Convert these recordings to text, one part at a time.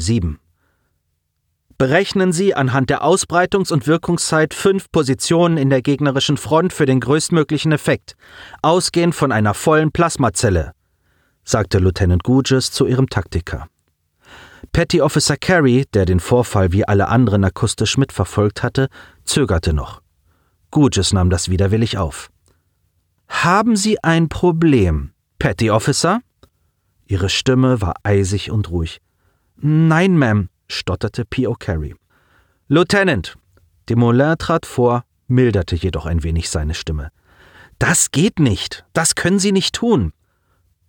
7. Berechnen Sie anhand der Ausbreitungs- und Wirkungszeit fünf Positionen in der gegnerischen Front für den größtmöglichen Effekt, ausgehend von einer vollen Plasmazelle, sagte Lieutenant Gouges zu ihrem Taktiker. Petty Officer Carey, der den Vorfall wie alle anderen akustisch mitverfolgt hatte, zögerte noch. Gouges nahm das widerwillig auf. Haben Sie ein Problem, Petty Officer? Ihre Stimme war eisig und ruhig. Nein, Ma'am, stotterte P.O. Carey. Lieutenant! Desmoulins trat vor, milderte jedoch ein wenig seine Stimme. Das geht nicht. Das können Sie nicht tun.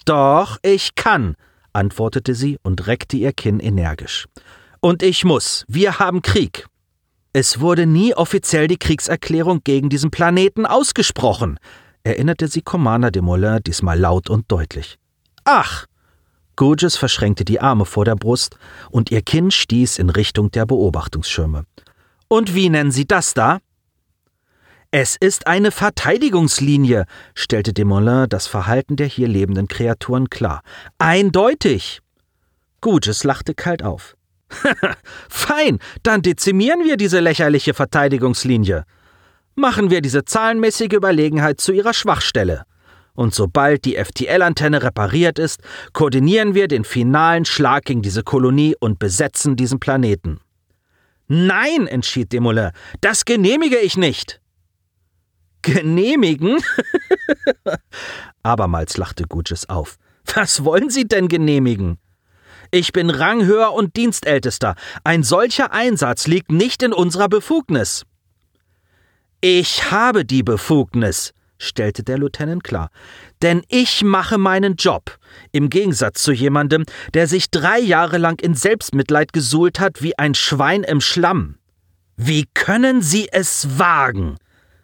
Doch, ich kann, antwortete sie und reckte ihr Kinn energisch. Und ich muss. Wir haben Krieg. Es wurde nie offiziell die Kriegserklärung gegen diesen Planeten ausgesprochen, erinnerte sie Commander de Molin diesmal laut und deutlich. Ach! Gurgis verschränkte die Arme vor der Brust und ihr Kinn stieß in Richtung der Beobachtungsschirme. Und wie nennen Sie das da? Es ist eine Verteidigungslinie, stellte Desmoulins das Verhalten der hier lebenden Kreaturen klar. Eindeutig. Gutes lachte kalt auf. Fein, dann dezimieren wir diese lächerliche Verteidigungslinie. Machen wir diese zahlenmäßige Überlegenheit zu ihrer Schwachstelle. Und sobald die FTL-Antenne repariert ist, koordinieren wir den finalen Schlag gegen diese Kolonie und besetzen diesen Planeten. Nein, entschied Desmoulins, das genehmige ich nicht. Genehmigen? Abermals lachte Gutges auf. Was wollen Sie denn genehmigen? Ich bin Ranghöher und Dienstältester. Ein solcher Einsatz liegt nicht in unserer Befugnis. Ich habe die Befugnis, stellte der Lieutenant klar. Denn ich mache meinen Job, im Gegensatz zu jemandem, der sich drei Jahre lang in Selbstmitleid gesuhlt hat wie ein Schwein im Schlamm. Wie können Sie es wagen?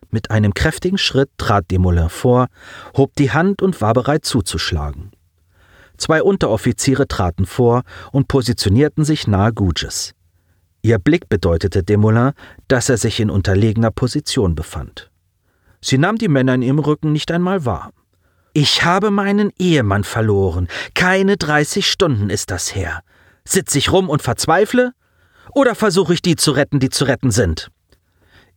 Mit einem kräftigen Schritt trat Desmoulins vor, hob die Hand und war bereit zuzuschlagen. Zwei Unteroffiziere traten vor und positionierten sich nahe Gouges. Ihr Blick bedeutete Desmoulins, dass er sich in unterlegener Position befand. Sie nahm die Männer in ihrem Rücken nicht einmal wahr. Ich habe meinen Ehemann verloren. Keine 30 Stunden ist das her. Sitz ich rum und verzweifle? Oder versuche ich die zu retten, die zu retten sind?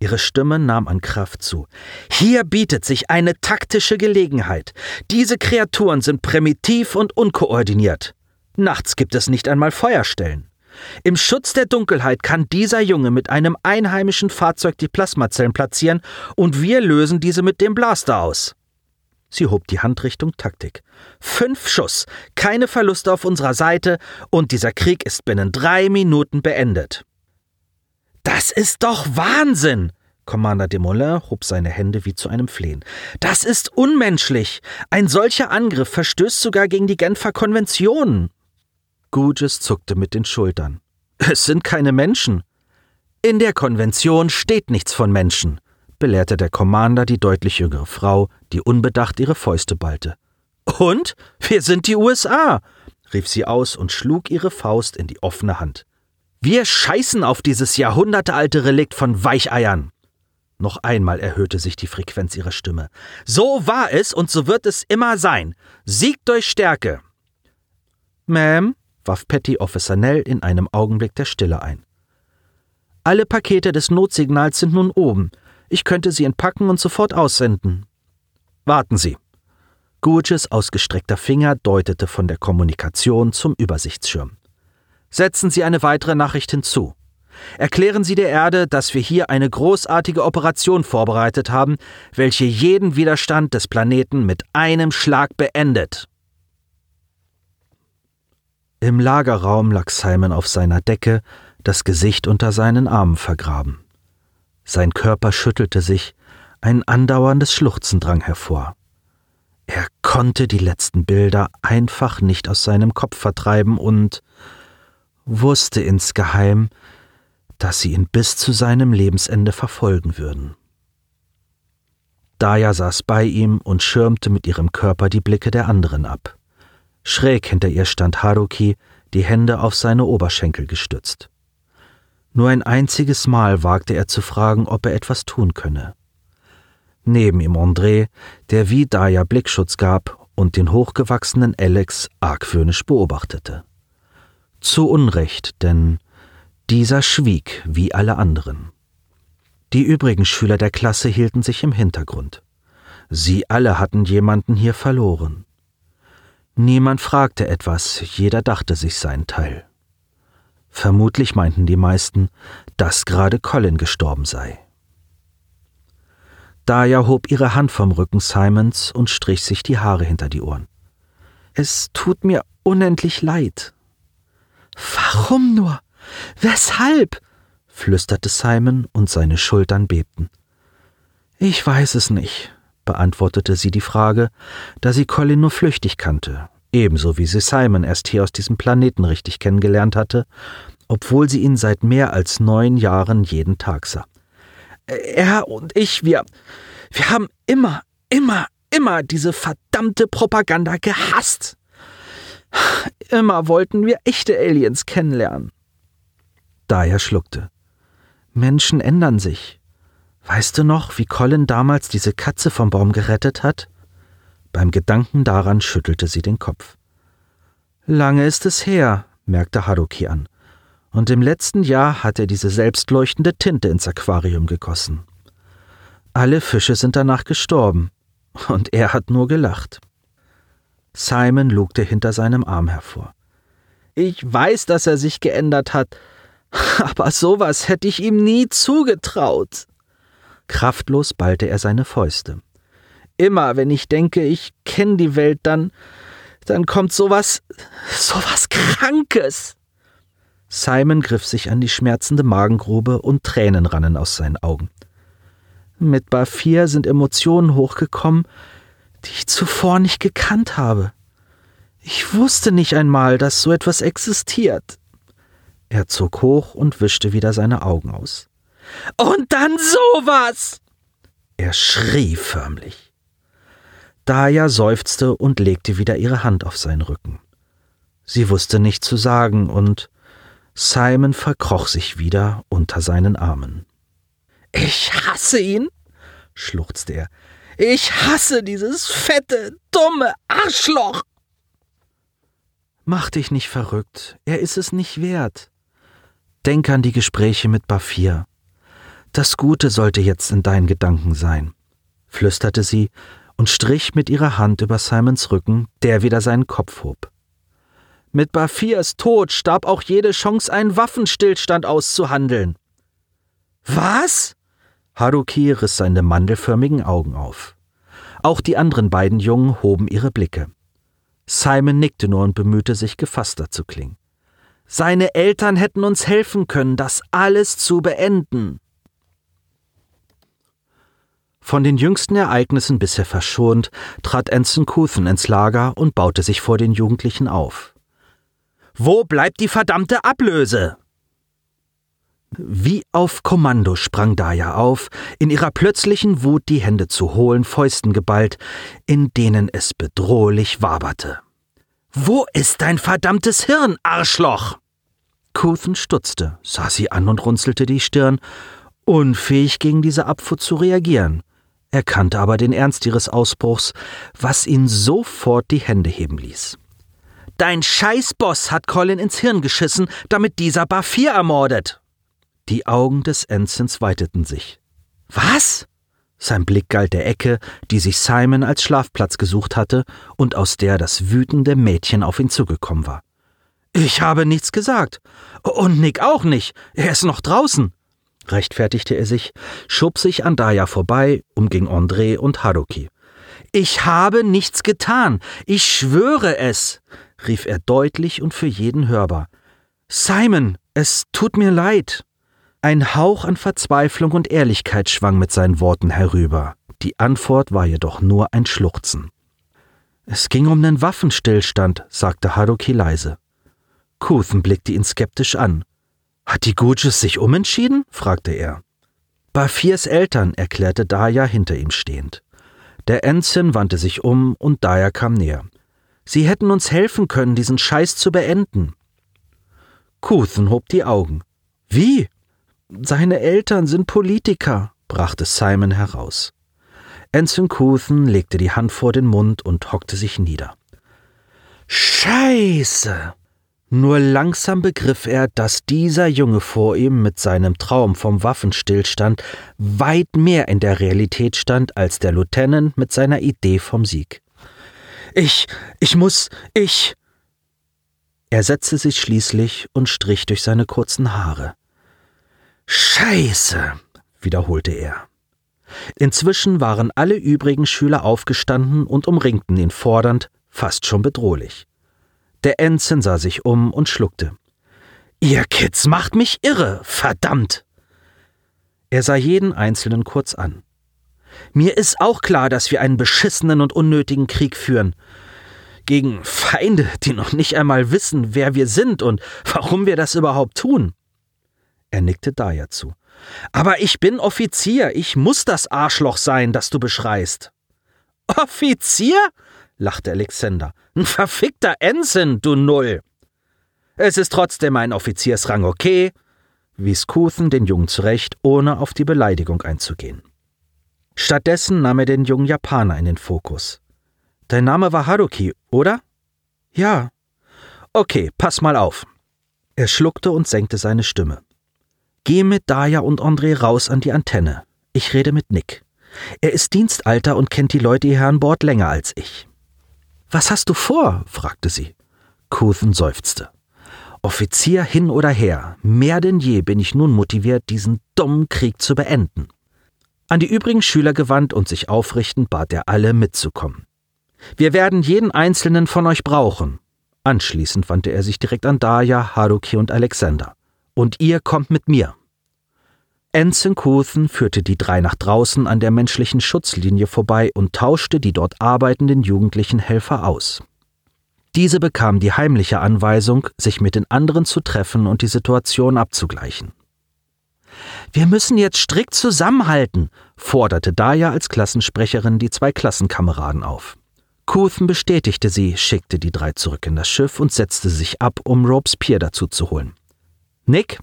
Ihre Stimme nahm an Kraft zu. Hier bietet sich eine taktische Gelegenheit. Diese Kreaturen sind primitiv und unkoordiniert. Nachts gibt es nicht einmal Feuerstellen. Im Schutz der Dunkelheit kann dieser Junge mit einem einheimischen Fahrzeug die Plasmazellen platzieren und wir lösen diese mit dem Blaster aus. Sie hob die Hand Richtung Taktik. Fünf Schuss, keine Verluste auf unserer Seite und dieser Krieg ist binnen drei Minuten beendet. Das ist doch Wahnsinn! Commander Desmoulins hob seine Hände wie zu einem Flehen. Das ist unmenschlich! Ein solcher Angriff verstößt sogar gegen die Genfer Konventionen! Gouges zuckte mit den Schultern. Es sind keine Menschen. In der Konvention steht nichts von Menschen, belehrte der Commander die deutlich jüngere Frau, die unbedacht ihre Fäuste ballte. Und? Wir sind die USA! rief sie aus und schlug ihre Faust in die offene Hand. Wir scheißen auf dieses jahrhundertealte Relikt von Weicheiern. Noch einmal erhöhte sich die Frequenz ihrer Stimme. So war es und so wird es immer sein. Sieg durch Stärke. Ma'am, warf Petty Officer Nell in einem Augenblick der Stille ein. Alle Pakete des Notsignals sind nun oben. Ich könnte sie entpacken und sofort aussenden. Warten Sie. Gurges ausgestreckter Finger deutete von der Kommunikation zum Übersichtsschirm. Setzen Sie eine weitere Nachricht hinzu. Erklären Sie der Erde, dass wir hier eine großartige Operation vorbereitet haben, welche jeden Widerstand des Planeten mit einem Schlag beendet. Im Lagerraum lag Simon auf seiner Decke, das Gesicht unter seinen Armen vergraben. Sein Körper schüttelte sich, ein andauerndes Schluchzen drang hervor. Er konnte die letzten Bilder einfach nicht aus seinem Kopf vertreiben und wusste insgeheim, dass sie ihn bis zu seinem Lebensende verfolgen würden. Daya saß bei ihm und schirmte mit ihrem Körper die Blicke der anderen ab. Schräg hinter ihr stand Haruki, die Hände auf seine Oberschenkel gestützt. Nur ein einziges Mal wagte er zu fragen, ob er etwas tun könne. Neben ihm André, der wie Daya Blickschutz gab und den hochgewachsenen Alex argwöhnisch beobachtete. Zu Unrecht, denn dieser schwieg wie alle anderen. Die übrigen Schüler der Klasse hielten sich im Hintergrund. Sie alle hatten jemanden hier verloren. Niemand fragte etwas, jeder dachte sich seinen Teil. Vermutlich meinten die meisten, dass gerade Colin gestorben sei. Daya hob ihre Hand vom Rücken Simons und strich sich die Haare hinter die Ohren. Es tut mir unendlich leid. Warum nur? Weshalb? flüsterte Simon und seine Schultern bebten. Ich weiß es nicht, beantwortete sie die Frage, da sie Colin nur flüchtig kannte, ebenso wie sie Simon erst hier aus diesem Planeten richtig kennengelernt hatte, obwohl sie ihn seit mehr als neun Jahren jeden Tag sah. Er und ich, wir, wir haben immer, immer, immer diese verdammte Propaganda gehasst. Immer wollten wir echte Aliens kennenlernen. Daya schluckte. Menschen ändern sich. Weißt du noch, wie Colin damals diese Katze vom Baum gerettet hat? Beim Gedanken daran schüttelte sie den Kopf. Lange ist es her, merkte Haruki an, und im letzten Jahr hat er diese selbstleuchtende Tinte ins Aquarium gegossen. Alle Fische sind danach gestorben, und er hat nur gelacht. Simon lugte hinter seinem Arm hervor. Ich weiß, dass er sich geändert hat, aber sowas hätte ich ihm nie zugetraut. Kraftlos ballte er seine Fäuste. Immer, wenn ich denke, ich kenne die Welt, dann, dann kommt sowas, sowas Krankes. Simon griff sich an die schmerzende Magengrube und Tränen rannen aus seinen Augen. Mit Bafir sind Emotionen hochgekommen, die ich zuvor nicht gekannt habe. Ich wusste nicht einmal, dass so etwas existiert. Er zog hoch und wischte wieder seine Augen aus. Und dann sowas! Er schrie förmlich. Daya seufzte und legte wieder ihre Hand auf seinen Rücken. Sie wusste nicht zu sagen, und Simon verkroch sich wieder unter seinen Armen. Ich hasse ihn, schluchzte er. Ich hasse dieses fette, dumme Arschloch. Mach dich nicht verrückt, er ist es nicht wert. Denk an die Gespräche mit Bafir. Das Gute sollte jetzt in deinen Gedanken sein, flüsterte sie und strich mit ihrer Hand über Simons Rücken, der wieder seinen Kopf hob. Mit Bafirs Tod starb auch jede Chance, einen Waffenstillstand auszuhandeln. Was? Haruki riss seine mandelförmigen Augen auf. Auch die anderen beiden Jungen hoben ihre Blicke. Simon nickte nur und bemühte sich, gefasster zu klingen. Seine Eltern hätten uns helfen können, das alles zu beenden. Von den jüngsten Ereignissen bisher verschont, trat Anson Couthen ins Lager und baute sich vor den Jugendlichen auf. Wo bleibt die verdammte Ablöse? Wie auf Kommando sprang Daya auf, in ihrer plötzlichen Wut die Hände zu hohlen Fäusten geballt, in denen es bedrohlich waberte. Wo ist dein verdammtes Hirn, Arschloch? Couthen stutzte, sah sie an und runzelte die Stirn, unfähig gegen diese Abfuhr zu reagieren, erkannte aber den Ernst ihres Ausbruchs, was ihn sofort die Hände heben ließ. Dein Scheißboss hat Colin ins Hirn geschissen, damit dieser Bafir ermordet. Die Augen des Ensigns weiteten sich. Was? Sein Blick galt der Ecke, die sich Simon als Schlafplatz gesucht hatte und aus der das wütende Mädchen auf ihn zugekommen war. Ich habe nichts gesagt. Und Nick auch nicht. Er ist noch draußen. Rechtfertigte er sich, schob sich an Daya vorbei, umging André und Haruki. Ich habe nichts getan. Ich schwöre es, rief er deutlich und für jeden hörbar. Simon, es tut mir leid. Ein Hauch an Verzweiflung und Ehrlichkeit schwang mit seinen Worten herüber. Die Antwort war jedoch nur ein Schluchzen. Es ging um den Waffenstillstand, sagte Haruki leise. Couthen blickte ihn skeptisch an. Hat die Guges sich umentschieden? fragte er. Bafirs Eltern, erklärte Daya hinter ihm stehend. Der Ensign wandte sich um und Daya kam näher. Sie hätten uns helfen können, diesen Scheiß zu beenden. Couthen hob die Augen. Wie? Seine Eltern sind Politiker, brachte Simon heraus. Ensign Couthen legte die Hand vor den Mund und hockte sich nieder. Scheiße! Nur langsam begriff er, dass dieser Junge vor ihm mit seinem Traum vom Waffenstillstand weit mehr in der Realität stand als der Lieutenant mit seiner Idee vom Sieg. Ich, ich muss, ich. Er setzte sich schließlich und strich durch seine kurzen Haare. Scheiße, wiederholte er. Inzwischen waren alle übrigen Schüler aufgestanden und umringten ihn fordernd, fast schon bedrohlich. Der Ensign sah sich um und schluckte. Ihr Kids macht mich irre, verdammt! Er sah jeden Einzelnen kurz an. Mir ist auch klar, dass wir einen beschissenen und unnötigen Krieg führen. Gegen Feinde, die noch nicht einmal wissen, wer wir sind und warum wir das überhaupt tun. Er nickte Daya zu. Aber ich bin Offizier, ich muss das Arschloch sein, das du beschreist. Offizier? Lachte Alexander. Ein verfickter Ensign, du Null. Es ist trotzdem ein Offiziersrang, okay? wies Kuthen den Jungen zurecht, ohne auf die Beleidigung einzugehen. Stattdessen nahm er den jungen Japaner in den Fokus. Dein Name war Haruki, oder? Ja. Okay, pass mal auf. Er schluckte und senkte seine Stimme. Geh mit Daya und André raus an die Antenne. Ich rede mit Nick. Er ist Dienstalter und kennt die Leute hier an Bord länger als ich. Was hast du vor? fragte sie. Kuthen seufzte. Offizier hin oder her, mehr denn je bin ich nun motiviert, diesen dummen Krieg zu beenden. An die übrigen Schüler gewandt und sich aufrichtend bat er alle mitzukommen. Wir werden jeden einzelnen von euch brauchen. Anschließend wandte er sich direkt an Daya, Haruki und Alexander. Und ihr kommt mit mir. Ensign Kuthen führte die drei nach draußen an der menschlichen Schutzlinie vorbei und tauschte die dort arbeitenden jugendlichen Helfer aus. Diese bekamen die heimliche Anweisung, sich mit den anderen zu treffen und die Situation abzugleichen. Wir müssen jetzt strikt zusammenhalten, forderte Daya als Klassensprecherin die zwei Klassenkameraden auf. Kuthen bestätigte sie, schickte die drei zurück in das Schiff und setzte sich ab, um Robespierre dazu zu holen. Nick,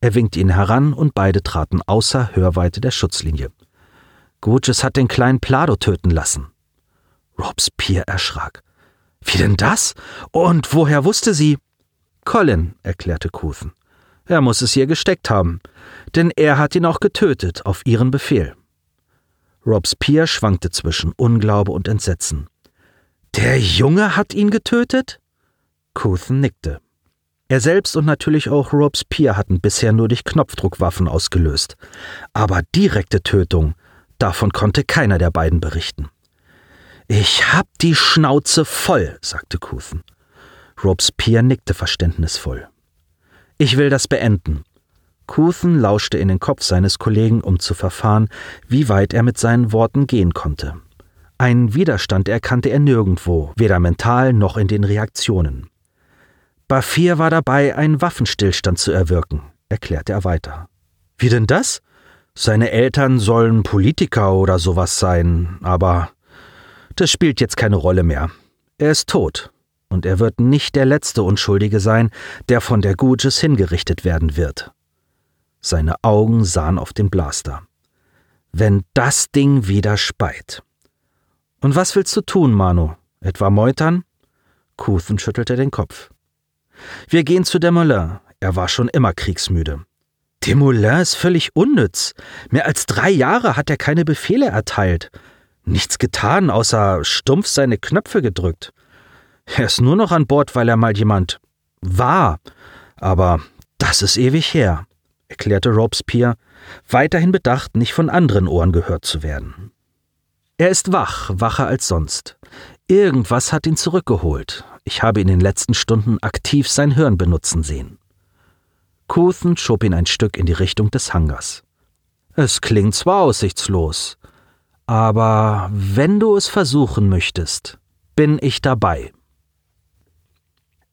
er winkte ihn heran und beide traten außer Hörweite der Schutzlinie. Guges hat den kleinen Plado töten lassen. Robespierre erschrak. Wie denn das? Und woher wusste sie? Colin, erklärte Kuthen. Er muss es ihr gesteckt haben, denn er hat ihn auch getötet, auf ihren Befehl. Robespierre schwankte zwischen Unglaube und Entsetzen. Der Junge hat ihn getötet? Kuthen nickte. Er selbst und natürlich auch Robespierre hatten bisher nur durch Knopfdruckwaffen ausgelöst. Aber direkte Tötung, davon konnte keiner der beiden berichten. Ich hab die Schnauze voll, sagte Kuthen. Robespierre nickte verständnisvoll. Ich will das beenden. Kuthen lauschte in den Kopf seines Kollegen, um zu verfahren, wie weit er mit seinen Worten gehen konnte. Einen Widerstand erkannte er nirgendwo, weder mental noch in den Reaktionen. Bafir war dabei, einen Waffenstillstand zu erwirken, erklärte er weiter. Wie denn das? Seine Eltern sollen Politiker oder sowas sein, aber das spielt jetzt keine Rolle mehr. Er ist tot, und er wird nicht der letzte Unschuldige sein, der von der Guges hingerichtet werden wird. Seine Augen sahen auf den Blaster. Wenn das Ding wieder speit. Und was willst du tun, Manu? Etwa meutern? Kuthen schüttelte den Kopf. Wir gehen zu Desmoulins. Er war schon immer kriegsmüde. Desmoulins ist völlig unnütz. Mehr als drei Jahre hat er keine Befehle erteilt. Nichts getan, außer stumpf seine Knöpfe gedrückt. Er ist nur noch an Bord, weil er mal jemand war. Aber das ist ewig her, erklärte Robespierre, weiterhin bedacht, nicht von anderen Ohren gehört zu werden. Er ist wach, wacher als sonst. Irgendwas hat ihn zurückgeholt. Ich habe in den letzten Stunden aktiv sein Hirn benutzen sehen. Kuthen schob ihn ein Stück in die Richtung des Hangars. Es klingt zwar aussichtslos, aber wenn du es versuchen möchtest, bin ich dabei.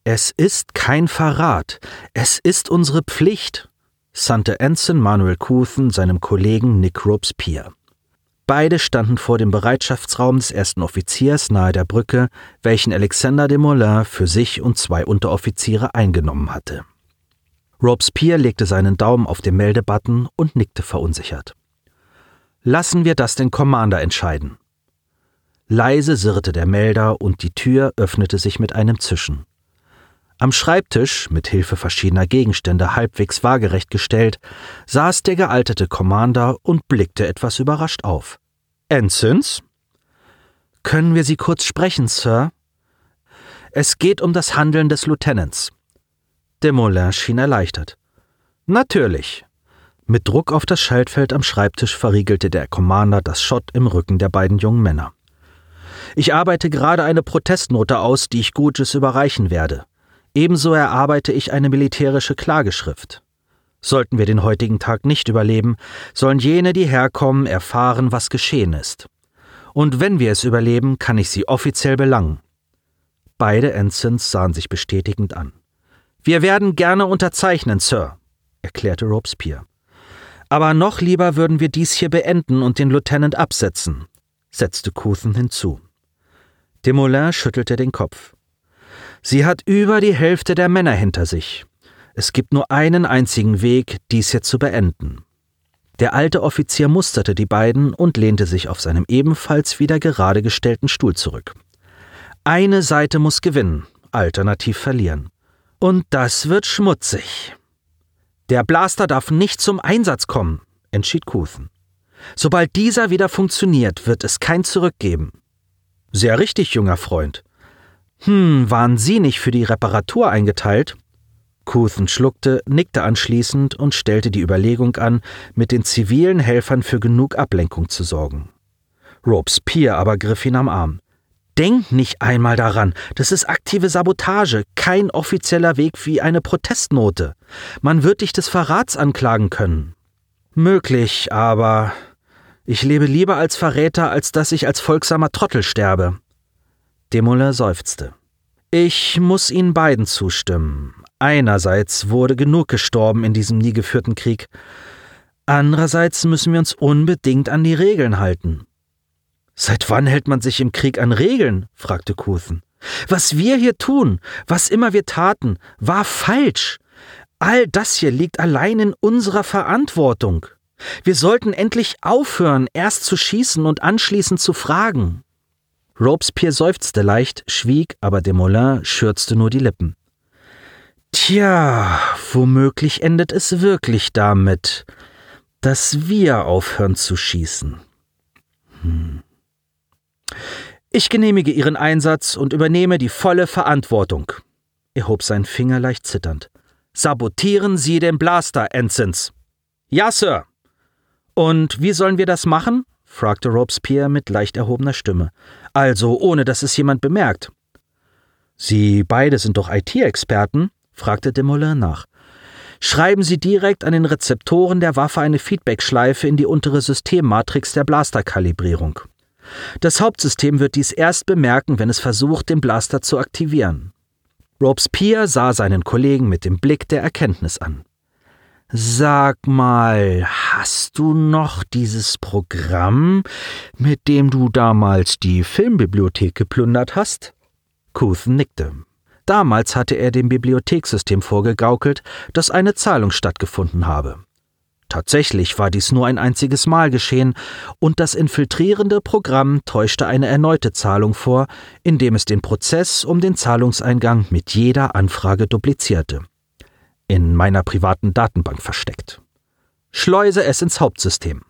Es ist kein Verrat, es ist unsere Pflicht, sandte Ensign Manuel Kuthen seinem Kollegen Nick Robespierre. Beide standen vor dem Bereitschaftsraum des ersten Offiziers nahe der Brücke, welchen Alexander de Molin für sich und zwei Unteroffiziere eingenommen hatte. Robespierre legte seinen Daumen auf den Meldebutton und nickte verunsichert. Lassen wir das den Commander entscheiden. Leise sirrte der Melder und die Tür öffnete sich mit einem Zischen. Am Schreibtisch, mit Hilfe verschiedener Gegenstände halbwegs waagerecht gestellt, saß der gealtete Commander und blickte etwas überrascht auf. Ensigns? Können wir Sie kurz sprechen, Sir? Es geht um das Handeln des Lieutenants. Desmoulins schien erleichtert. Natürlich. Mit Druck auf das Schaltfeld am Schreibtisch verriegelte der Commander das Schott im Rücken der beiden jungen Männer. Ich arbeite gerade eine Protestnote aus, die ich Gutes überreichen werde. Ebenso erarbeite ich eine militärische Klageschrift. Sollten wir den heutigen Tag nicht überleben, sollen jene, die herkommen, erfahren, was geschehen ist. Und wenn wir es überleben, kann ich sie offiziell belangen. Beide Ensigns sahen sich bestätigend an. Wir werden gerne unterzeichnen, Sir, erklärte Robespierre. Aber noch lieber würden wir dies hier beenden und den Lieutenant absetzen, setzte Couthen hinzu. Desmoulins schüttelte den Kopf. Sie hat über die Hälfte der Männer hinter sich. Es gibt nur einen einzigen Weg, dies hier zu beenden. Der alte Offizier musterte die beiden und lehnte sich auf seinem ebenfalls wieder gerade gestellten Stuhl zurück. Eine Seite muss gewinnen, alternativ verlieren. Und das wird schmutzig. Der Blaster darf nicht zum Einsatz kommen, entschied Couthen. Sobald dieser wieder funktioniert, wird es kein Zurück geben. Sehr richtig, junger Freund. Hm, waren Sie nicht für die Reparatur eingeteilt? Couthen schluckte, nickte anschließend und stellte die Überlegung an, mit den zivilen Helfern für genug Ablenkung zu sorgen. Robespierre aber griff ihn am Arm. Denk nicht einmal daran, das ist aktive Sabotage, kein offizieller Weg wie eine Protestnote. Man wird dich des Verrats anklagen können. Möglich, aber ich lebe lieber als Verräter, als dass ich als folgsamer Trottel sterbe. Demoulin seufzte. Ich muss Ihnen beiden zustimmen. Einerseits wurde genug gestorben in diesem nie geführten Krieg. Andererseits müssen wir uns unbedingt an die Regeln halten. Seit wann hält man sich im Krieg an Regeln? fragte Couthen. Was wir hier tun, was immer wir taten, war falsch. All das hier liegt allein in unserer Verantwortung. Wir sollten endlich aufhören, erst zu schießen und anschließend zu fragen. Robespierre seufzte leicht, schwieg, aber Desmoulins schürzte nur die Lippen. Tja, womöglich endet es wirklich damit, dass wir aufhören zu schießen. Hm. Ich genehmige Ihren Einsatz und übernehme die volle Verantwortung. Er hob seinen Finger leicht zitternd. Sabotieren Sie den Blaster, Ensigns. Ja, Sir. Und wie sollen wir das machen? Fragte Robespierre mit leicht erhobener Stimme. Also, ohne dass es jemand bemerkt. Sie beide sind doch IT-Experten? fragte Desmoulins nach. Schreiben Sie direkt an den Rezeptoren der Waffe eine Feedbackschleife in die untere Systemmatrix der Blasterkalibrierung. Das Hauptsystem wird dies erst bemerken, wenn es versucht, den Blaster zu aktivieren. Robespierre sah seinen Kollegen mit dem Blick der Erkenntnis an. Sag mal, hast du noch dieses Programm, mit dem du damals die Filmbibliothek geplündert hast? Couthen nickte. Damals hatte er dem Bibliothekssystem vorgegaukelt, dass eine Zahlung stattgefunden habe. Tatsächlich war dies nur ein einziges Mal geschehen, und das infiltrierende Programm täuschte eine erneute Zahlung vor, indem es den Prozess um den Zahlungseingang mit jeder Anfrage duplizierte. In meiner privaten Datenbank versteckt. Schleuse es ins Hauptsystem.